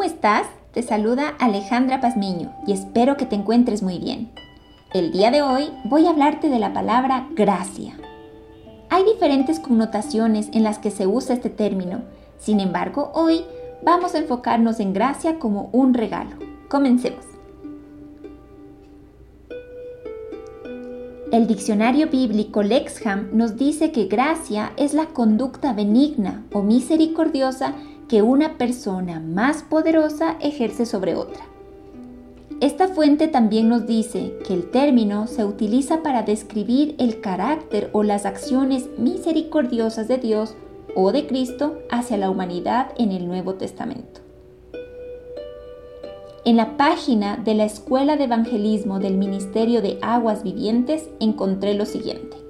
¿Cómo estás? Te saluda Alejandra Pazmiño y espero que te encuentres muy bien. El día de hoy voy a hablarte de la palabra gracia. Hay diferentes connotaciones en las que se usa este término, sin embargo hoy vamos a enfocarnos en gracia como un regalo. Comencemos. El diccionario bíblico Lexham nos dice que gracia es la conducta benigna o misericordiosa que una persona más poderosa ejerce sobre otra. Esta fuente también nos dice que el término se utiliza para describir el carácter o las acciones misericordiosas de Dios o de Cristo hacia la humanidad en el Nuevo Testamento. En la página de la Escuela de Evangelismo del Ministerio de Aguas Vivientes encontré lo siguiente.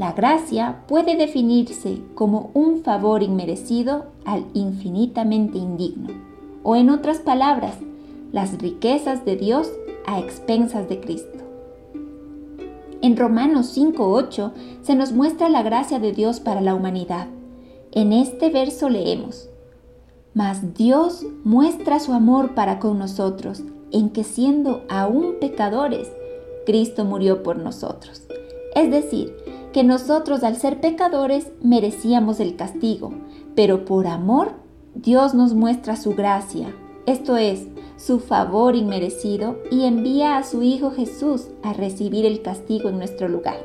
La gracia puede definirse como un favor inmerecido al infinitamente indigno, o en otras palabras, las riquezas de Dios a expensas de Cristo. En Romanos 5.8 se nos muestra la gracia de Dios para la humanidad. En este verso leemos, mas Dios muestra su amor para con nosotros, en que siendo aún pecadores, Cristo murió por nosotros. Es decir, que nosotros al ser pecadores merecíamos el castigo, pero por amor Dios nos muestra su gracia, esto es, su favor inmerecido, y envía a su Hijo Jesús a recibir el castigo en nuestro lugar.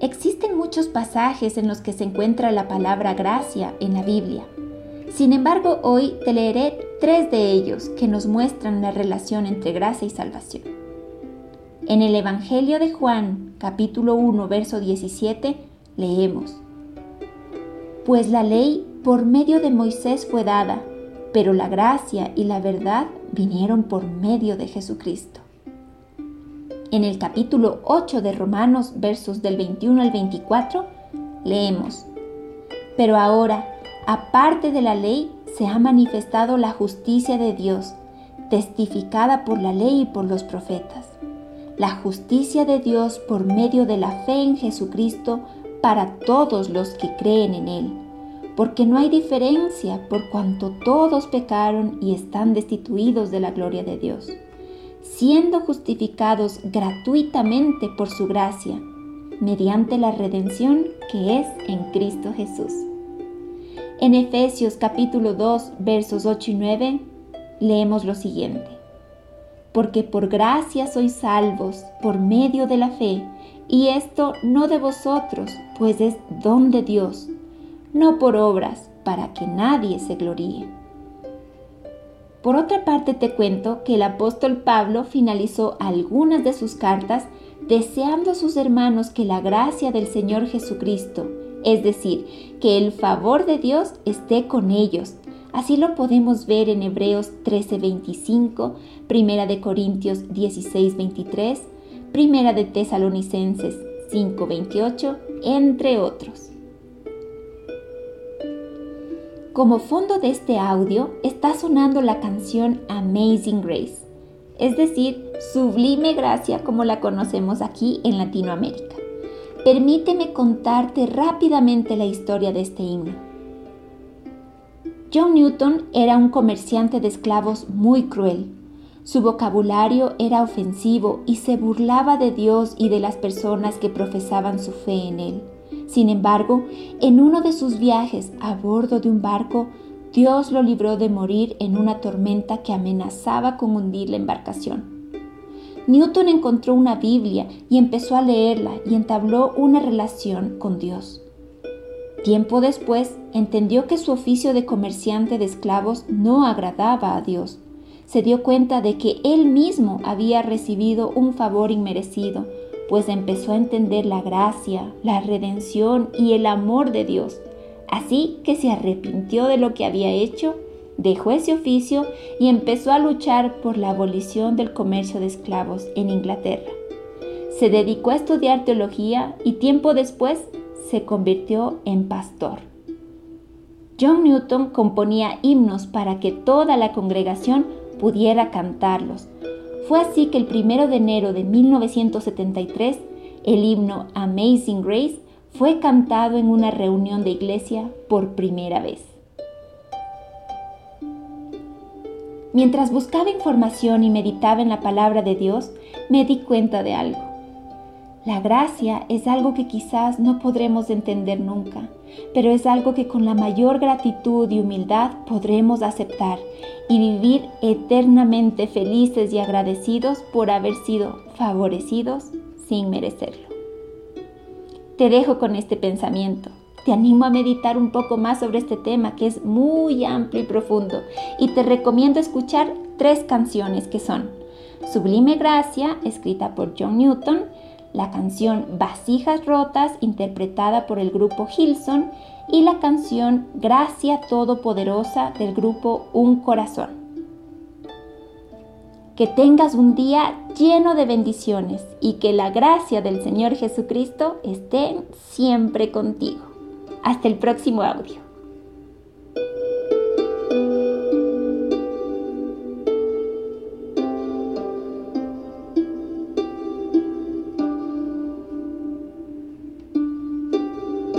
Existen muchos pasajes en los que se encuentra la palabra gracia en la Biblia. Sin embargo, hoy te leeré tres de ellos que nos muestran la relación entre gracia y salvación. En el Evangelio de Juan, capítulo 1, verso 17, leemos, Pues la ley por medio de Moisés fue dada, pero la gracia y la verdad vinieron por medio de Jesucristo. En el capítulo 8 de Romanos, versos del 21 al 24, leemos, Pero ahora, aparte de la ley, se ha manifestado la justicia de Dios, testificada por la ley y por los profetas. La justicia de Dios por medio de la fe en Jesucristo para todos los que creen en Él, porque no hay diferencia por cuanto todos pecaron y están destituidos de la gloria de Dios siendo justificados gratuitamente por su gracia, mediante la redención que es en Cristo Jesús. En Efesios capítulo 2 versos 8 y 9 leemos lo siguiente. Porque por gracia sois salvos por medio de la fe, y esto no de vosotros, pues es don de Dios, no por obras, para que nadie se gloríe. Por otra parte, te cuento que el apóstol Pablo finalizó algunas de sus cartas deseando a sus hermanos que la gracia del Señor Jesucristo, es decir, que el favor de Dios esté con ellos. Así lo podemos ver en Hebreos 13:25, Primera de Corintios 16:23, Primera de Tesalonicenses 5:28, entre otros. Como fondo de este audio está sonando la canción Amazing Grace, es decir, Sublime Gracia como la conocemos aquí en Latinoamérica. Permíteme contarte rápidamente la historia de este himno. John Newton era un comerciante de esclavos muy cruel. Su vocabulario era ofensivo y se burlaba de Dios y de las personas que profesaban su fe en él. Sin embargo, en uno de sus viajes a bordo de un barco, Dios lo libró de morir en una tormenta que amenazaba con hundir la embarcación. Newton encontró una Biblia y empezó a leerla y entabló una relación con Dios. Tiempo después entendió que su oficio de comerciante de esclavos no agradaba a Dios. Se dio cuenta de que él mismo había recibido un favor inmerecido pues empezó a entender la gracia, la redención y el amor de Dios. Así que se arrepintió de lo que había hecho, dejó ese oficio y empezó a luchar por la abolición del comercio de esclavos en Inglaterra. Se dedicó a estudiar teología y tiempo después se convirtió en pastor. John Newton componía himnos para que toda la congregación pudiera cantarlos. Fue así que el 1 de enero de 1973, el himno Amazing Grace fue cantado en una reunión de iglesia por primera vez. Mientras buscaba información y meditaba en la palabra de Dios, me di cuenta de algo. La gracia es algo que quizás no podremos entender nunca, pero es algo que con la mayor gratitud y humildad podremos aceptar y vivir eternamente felices y agradecidos por haber sido favorecidos sin merecerlo. Te dejo con este pensamiento. Te animo a meditar un poco más sobre este tema que es muy amplio y profundo y te recomiendo escuchar tres canciones que son Sublime Gracia, escrita por John Newton, la canción Vasijas Rotas, interpretada por el grupo Hilson, y la canción Gracia Todopoderosa del grupo Un Corazón. Que tengas un día lleno de bendiciones y que la gracia del Señor Jesucristo esté siempre contigo. Hasta el próximo audio.